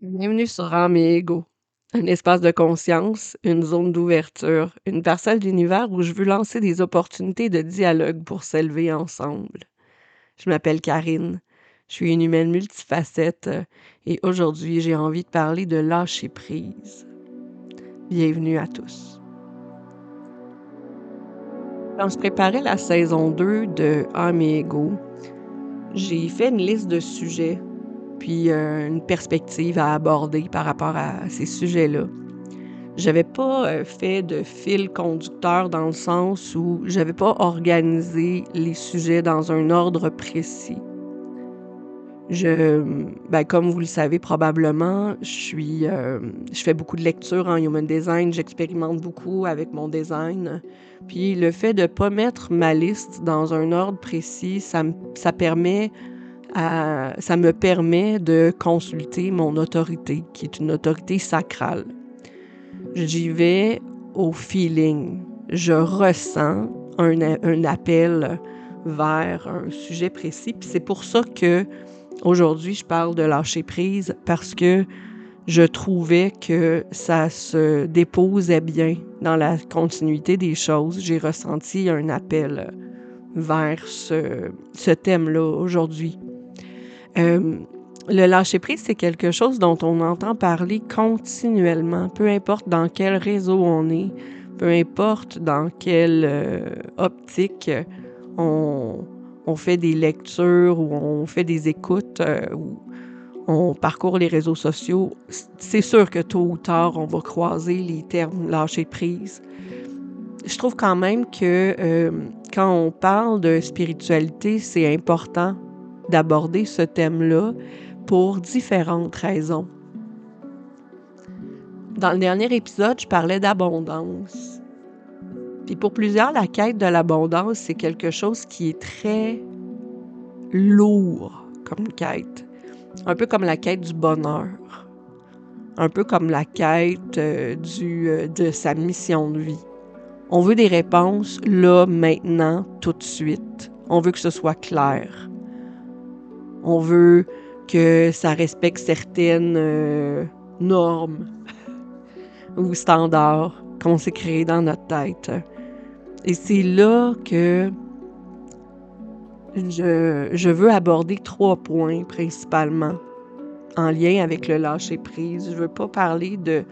Bienvenue sur Ego, un espace de conscience, une zone d'ouverture, une parcelle d'univers où je veux lancer des opportunités de dialogue pour s'élever ensemble. Je m'appelle Karine, je suis une humaine multifacette et aujourd'hui j'ai envie de parler de lâcher prise. Bienvenue à tous. Quand je préparais la saison 2 de Ego, j'ai fait une liste de sujets puis euh, une perspective à aborder par rapport à ces sujets-là. J'avais pas euh, fait de fil conducteur dans le sens où j'avais pas organisé les sujets dans un ordre précis. Je, ben, comme vous le savez probablement, je suis, euh, je fais beaucoup de lectures en human design, j'expérimente beaucoup avec mon design. Puis le fait de pas mettre ma liste dans un ordre précis, ça, ça permet ça me permet de consulter mon autorité, qui est une autorité sacrale. J'y vais au feeling. Je ressens un, appel vers un sujet précis. C'est pour ça que aujourd'hui je parle de lâcher prise parce que je trouvais que ça se déposait bien dans la continuité des choses. J'ai ressenti un appel vers ce thème-là aujourd'hui. Euh, le lâcher-prise, c'est quelque chose dont on entend parler continuellement, peu importe dans quel réseau on est, peu importe dans quelle euh, optique on, fait des lectures ou on fait des écoutes euh, ou on parcourt les réseaux sociaux. C'est sûr que tôt ou tard, on va croiser les termes lâcher-prise. Je trouve quand même que quand on parle de spiritualité, c'est important d'aborder ce thème-là pour différentes raisons. Dans le dernier épisode, je parlais d'abondance. Puis pour plusieurs, la quête de l'abondance, c'est quelque chose qui est très lourd comme quête. Un peu comme la quête du bonheur. Un peu comme la quête euh, du, euh, de sa mission de vie. On veut des réponses là, maintenant, tout de suite. On veut que ce soit clair. On veut que ça respecte certaines euh, normes ou standards qu'on s'est créés dans notre tête. Et c'est là que je, je, veux aborder trois points principalement en lien avec le lâcher-prise. Je veux pas parler de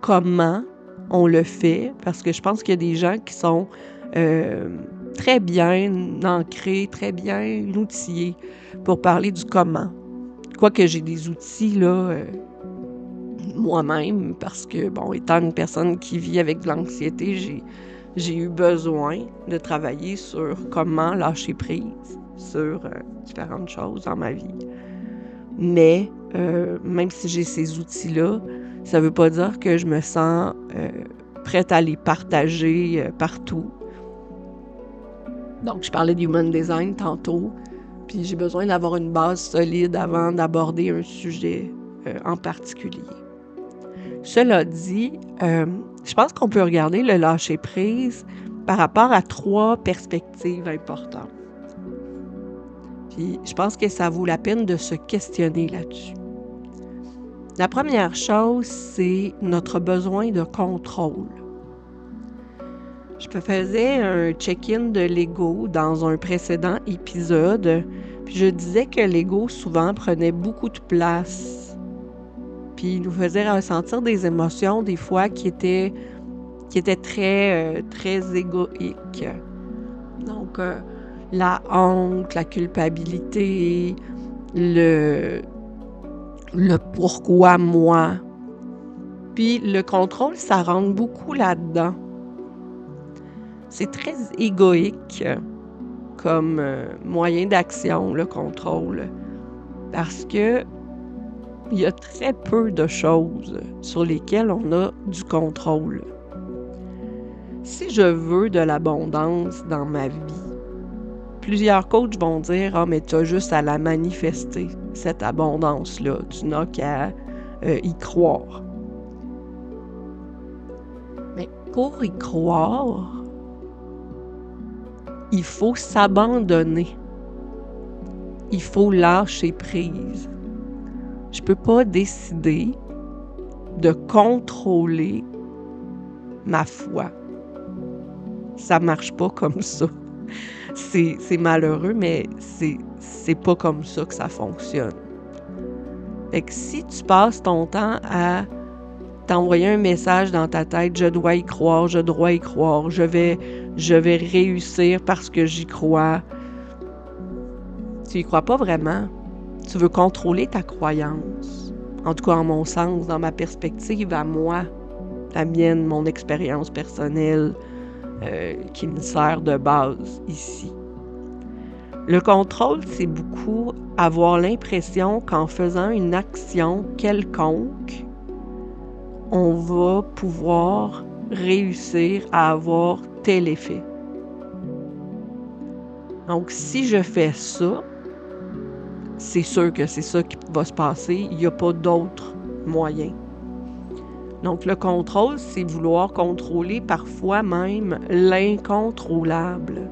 comment on le fait parce que je pense qu'il y a des gens qui sont euh, très bien ancré, très bien outillé pour parler du comment. Quoique j'ai des outils, là, euh, moi-même, parce que, bon, étant une personne qui vit avec de l'anxiété, j'ai, j'ai eu besoin de travailler sur comment lâcher prise sur euh, différentes choses dans ma vie. Mais, euh, même si j'ai ces outils-là, ça ne veut pas dire que je me sens prête à les partager partout donc, je parlais d'human design tantôt, puis j'ai besoin d'avoir une base solide avant d'aborder un sujet euh, en particulier. Cela dit, euh, je pense qu'on peut regarder le lâcher prise par rapport à trois perspectives importantes. Puis je pense que ça vaut la peine de se questionner là-dessus. La première chose, c'est notre besoin de contrôle. Je faisais un check-in de l'ego dans un précédent épisode, je disais que l'ego souvent prenait beaucoup de place, puis il nous faisait ressentir des émotions des fois qui étaient, qui étaient très, euh, très égoïques. Donc, euh, la honte, la culpabilité, le, le pourquoi moi. Puis le contrôle, ça rentre beaucoup là-dedans. C'est très égoïque comme euh, moyen d'action, le contrôle, parce que il y a très peu de choses sur lesquelles on a du contrôle. Si je veux de l'abondance dans ma vie, plusieurs coachs vont dire Ah, mais tu as juste à la manifester, cette abondance-là. Tu n'as qu'à euh, y croire. Mais pour y croire, il faut s'abandonner. Il faut lâcher prise. Je peux pas décider de contrôler ma foi. Ça marche pas comme ça. C'est malheureux, mais c'est pas comme ça que ça fonctionne. Fait que si tu passes ton temps à t'envoyer un message dans ta tête, je dois y croire, je dois y croire, je vais, je vais réussir parce que j'y crois, tu y crois pas vraiment. Tu veux contrôler ta croyance. En tout cas, en mon sens, dans ma perspective, à moi, la mienne, mon expérience personnelle euh, qui me sert de base ici. Le contrôle, c'est beaucoup avoir l'impression qu'en faisant une action quelconque, on va pouvoir réussir à avoir tel effet. Donc, si je fais ça, c'est sûr que c'est ça qui va se passer. Il n'y a pas d'autre moyen. Donc, le contrôle, c'est vouloir contrôler parfois même l'incontrôlable.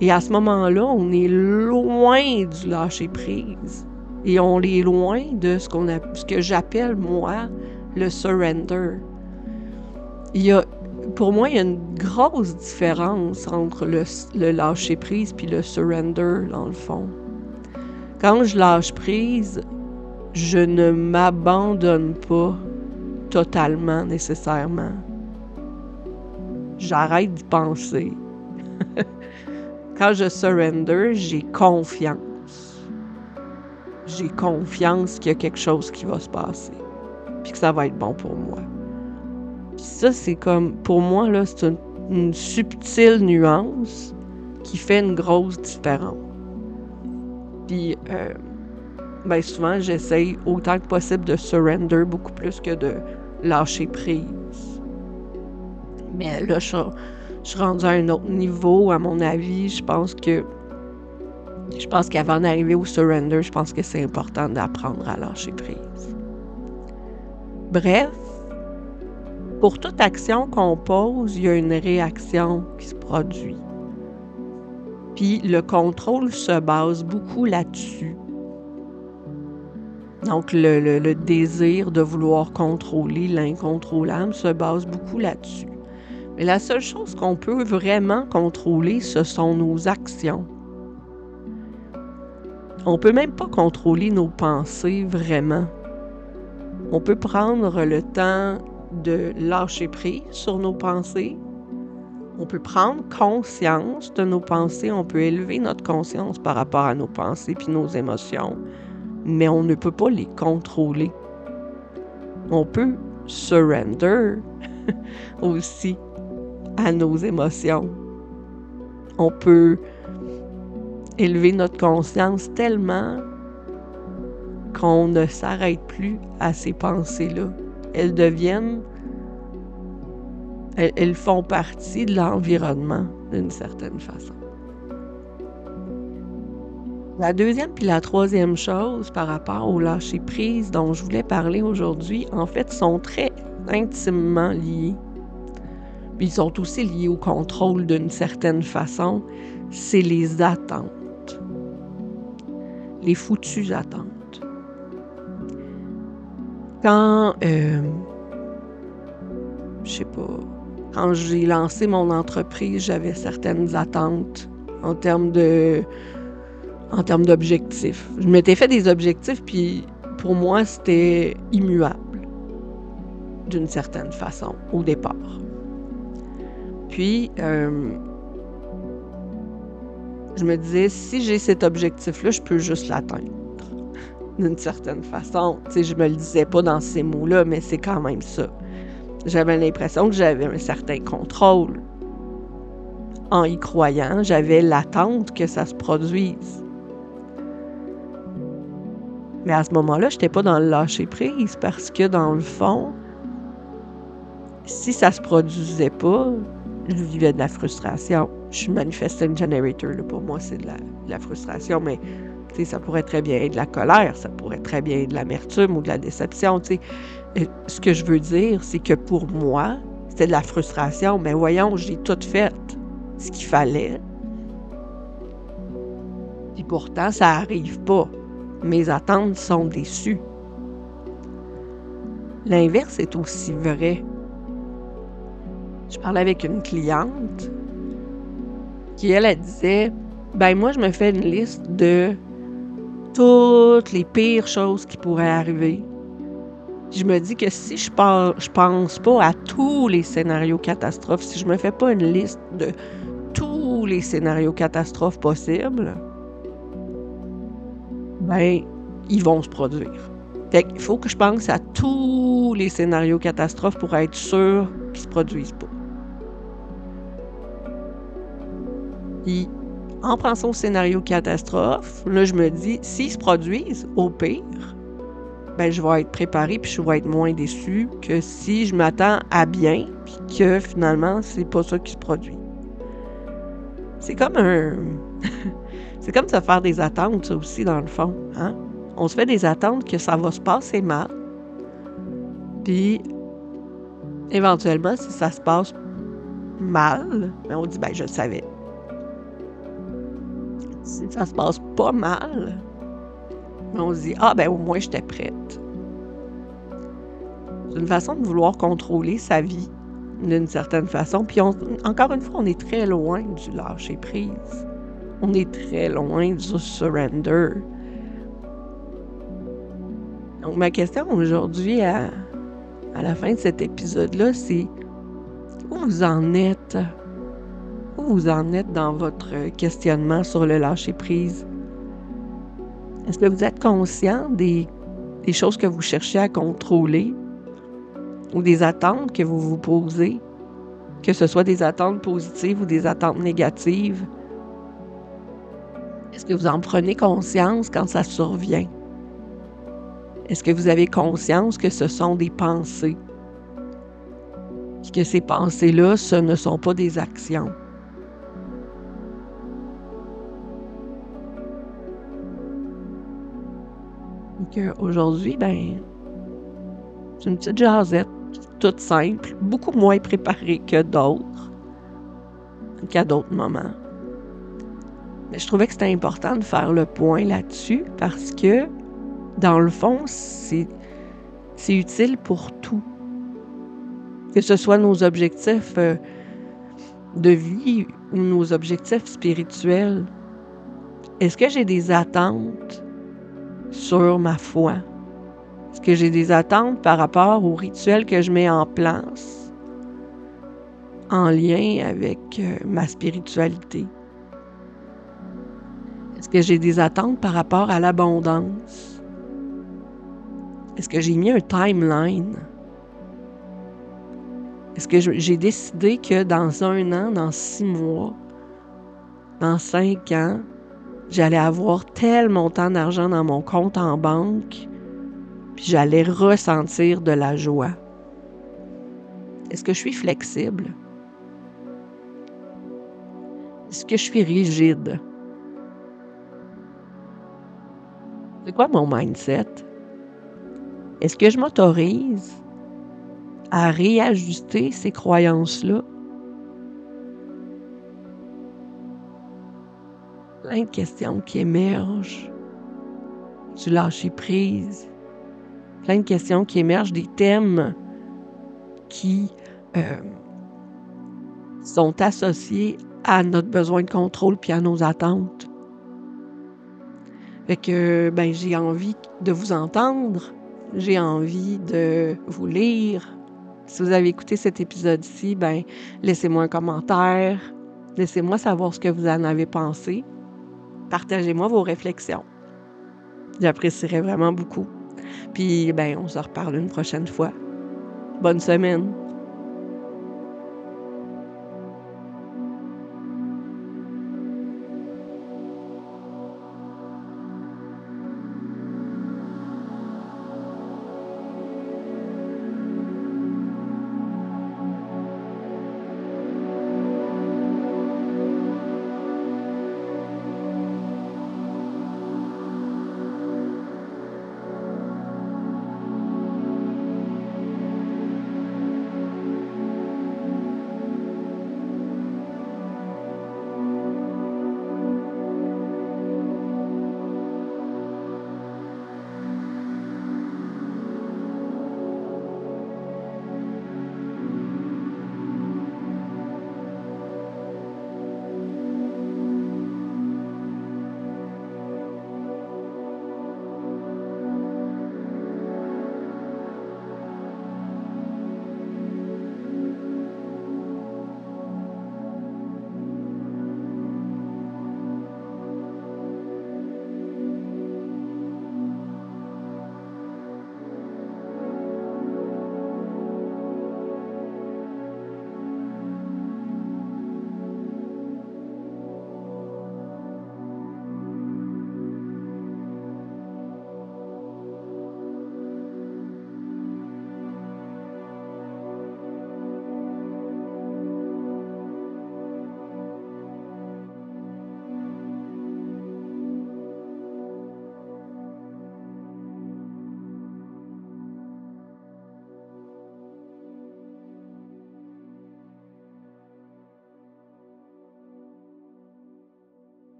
Et à ce moment-là, on est loin du lâcher-prise. Et on est loin de ce, qu'on a, ce que j'appelle, moi, le surrender. Il y a, pour moi, il y a une grosse différence entre le, le lâcher-prise puis le surrender, dans le fond. Quand je lâche prise, je ne m'abandonne pas totalement nécessairement. J'arrête d'y penser. Quand je surrender, j'ai confiance. J'ai confiance qu'il y a quelque chose qui va se passer. Puis que ça va être bon pour moi. Ça, c'est comme, pour moi, là, c'est une, subtile nuance qui fait une grosse différence. Puis, euh, ben souvent, j'essaye autant que possible de surrender beaucoup plus que de lâcher prise. Mais là, je, je suis rendue à un autre niveau, à mon avis. Je pense que. Je pense qu'avant d'arriver au surrender, je pense que c'est important d'apprendre à lâcher prise. Bref, pour toute action qu'on pose, il y a une réaction qui se produit. Puis le contrôle se base beaucoup là-dessus. Donc le, désir de vouloir contrôler l'incontrôlable se base beaucoup là-dessus. Mais la seule chose qu'on peut vraiment contrôler, ce sont nos actions. On ne peut même pas contrôler nos pensées vraiment. On peut prendre le temps de lâcher prise sur nos pensées. On peut prendre conscience de nos pensées, on peut élever notre conscience par rapport à nos pensées puis nos émotions, mais on ne peut pas les contrôler. On peut surrender aussi à nos émotions. On peut élever notre conscience tellement qu'on ne s'arrête plus à ces pensées-là. Elles deviennent, elles, font partie de l'environnement d'une certaine façon. La deuxième puis la troisième chose par rapport au lâcher-prise dont je voulais parler aujourd'hui, en fait, sont très intimement liées ils sont aussi liés au contrôle d'une certaine façon, c'est les attentes. Les foutues attentes. Quand, euh, je sais pas, quand j'ai lancé mon entreprise, j'avais certaines attentes en termes de en termes d'objectifs. Je m'étais fait des objectifs, puis pour moi, c'était immuable, d'une certaine façon, au départ. Puis, euh, je me disais, si j'ai cet objectif-là, je peux juste l'atteindre. D'une certaine façon. Tu sais, je me le disais pas dans ces mots-là, mais c'est quand même ça. J'avais l'impression que j'avais un certain contrôle. En y croyant, j'avais l'attente que ça se produise. Mais à ce moment-là, je n'étais pas dans le lâcher prise parce que dans le fond, si ça se produisait pas, je vivais de la frustration. Je suis manifesting generator. Pour moi, c'est de la, frustration, mais ça pourrait très bien être de la colère, ça pourrait très bien être de l'amertume ou de la déception. Ce que je veux dire, c'est que pour moi, c'était de la frustration. Mais voyons, j'ai tout fait ce qu'il fallait. Puis pourtant, ça n'arrive pas. mes attentes sont déçues. L'inverse est aussi vrai. Je parlais avec une cliente qui, elle, elle disait Ben, moi, je me fais une liste de toutes les pires choses qui pourraient arriver. Je me dis que si je, je pense pas à tous les scénarios catastrophes, si je me fais pas une liste de tous les scénarios catastrophes possibles, ben, ils vont se produire. Fait qu'il faut que je pense à tous les scénarios catastrophes pour être sûr qu'ils se produisent pas. En pensant au scénario catastrophe, là, je me dis, s'ils se produisent, au pire, ben, je vais être préparée puis je vais être moins déçue que si je m'attends à bien puis que finalement, c'est pas ça qui se produit. C'est comme un. c'est comme se faire des attentes, ça aussi, dans le fond. Hein? On se fait des attentes que ça va se passer mal. Puis, éventuellement, si ça se passe mal, ben on dit, ben, je le savais. Si ça se passe pas mal, on se dit, ah, ben, au moins, j'étais prête. C'est une façon de vouloir contrôler sa vie d'une certaine façon. Puis encore une fois, on est très loin du lâcher prise. On est très loin du surrender. Donc ma question aujourd'hui à, à la fin de cet épisode-là, c'est où vous en êtes? Où vous en êtes dans votre questionnement sur le lâcher prise? Est-ce que vous êtes conscient des, des choses que vous cherchez à contrôler? ou des attentes que vous vous posez, que ce soit des attentes positives ou des attentes négatives? Est-ce que vous en prenez conscience quand ça survient? Est-ce que vous avez conscience que ce sont des pensées? que ces pensées-là, ce ne sont pas des actions? Aujourd'hui, ben, c'est une petite jasette toute simple, beaucoup moins préparée que d'autres, qu'à d'autres moments. Mais je trouvais que c'était important de faire le point là-dessus parce que, dans le fond, c'est, c'est utile pour tout. Que ce soit nos objectifs euh, de vie ou nos objectifs spirituels. Est-ce que j'ai des attentes? Sur ma foi? Est-ce que j'ai des attentes par rapport aux rituels que je mets en place en lien avec euh, ma spiritualité? Est-ce que j'ai des attentes par rapport à l'abondance? Est-ce que j'ai mis un timeline? Est-ce que j'ai décidé que dans un an, dans six mois, dans cinq ans, j'allais avoir tel montant d'argent dans mon compte en banque puis j'allais ressentir de la joie. Est-ce que je suis flexible? Est-ce que je suis rigide? C'est quoi mon mindset? Est-ce que je m'autorise à réajuster ces croyances-là? Plein de questions qui émergent du lâcher prise, plein de questions qui émergent, des thèmes qui euh, sont associés à notre besoin de contrôle puis à nos attentes. Fait que, ben, j'ai envie de vous entendre, j'ai envie de vous lire. Si vous avez écouté cet épisode-ci, ben, laissez-moi un commentaire, laissez-moi savoir ce que vous en avez pensé. Partagez-moi vos réflexions. J'apprécierais vraiment beaucoup. Puis, ben, on se reparle une prochaine fois. Bonne semaine.